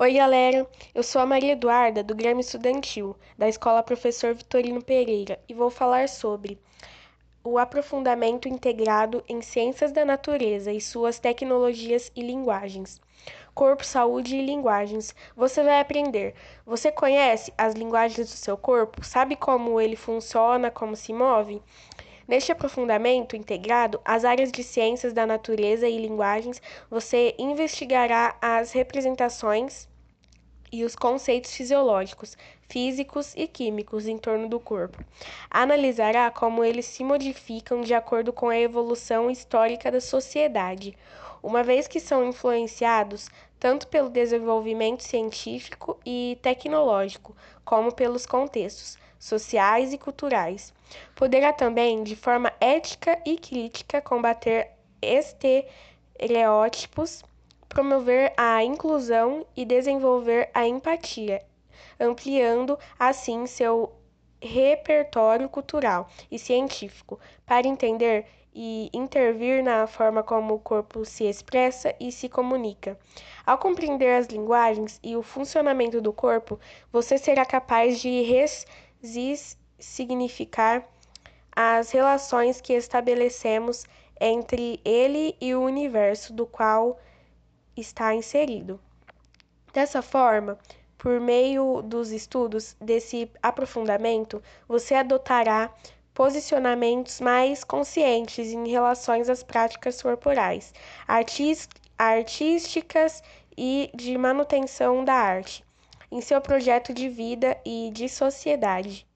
Oi, galera! Eu sou a Maria Eduarda, do Grêmio Estudantil, da Escola Professor Vitorino Pereira, e vou falar sobre o aprofundamento integrado em ciências da natureza e suas tecnologias e linguagens. Corpo, saúde e linguagens. Você vai aprender. Você conhece as linguagens do seu corpo? Sabe como ele funciona, como se move? Neste aprofundamento integrado, as áreas de ciências da natureza e linguagens, você investigará as representações e os conceitos fisiológicos, físicos e químicos em torno do corpo. Analisará como eles se modificam de acordo com a evolução histórica da sociedade, uma vez que são influenciados tanto pelo desenvolvimento científico e tecnológico, como pelos contextos sociais e culturais. Poderá também, de forma ética e crítica, combater estereótipos, promover a inclusão e desenvolver a empatia, ampliando assim seu repertório cultural e científico para entender e intervir na forma como o corpo se expressa e se comunica. Ao compreender as linguagens e o funcionamento do corpo, você será capaz de significar as relações que estabelecemos entre ele e o universo do qual está inserido. Dessa forma, por meio dos estudos desse aprofundamento, você adotará posicionamentos mais conscientes em relação às práticas corporais, artísticas e de manutenção da arte em seu projeto de vida e de sociedade.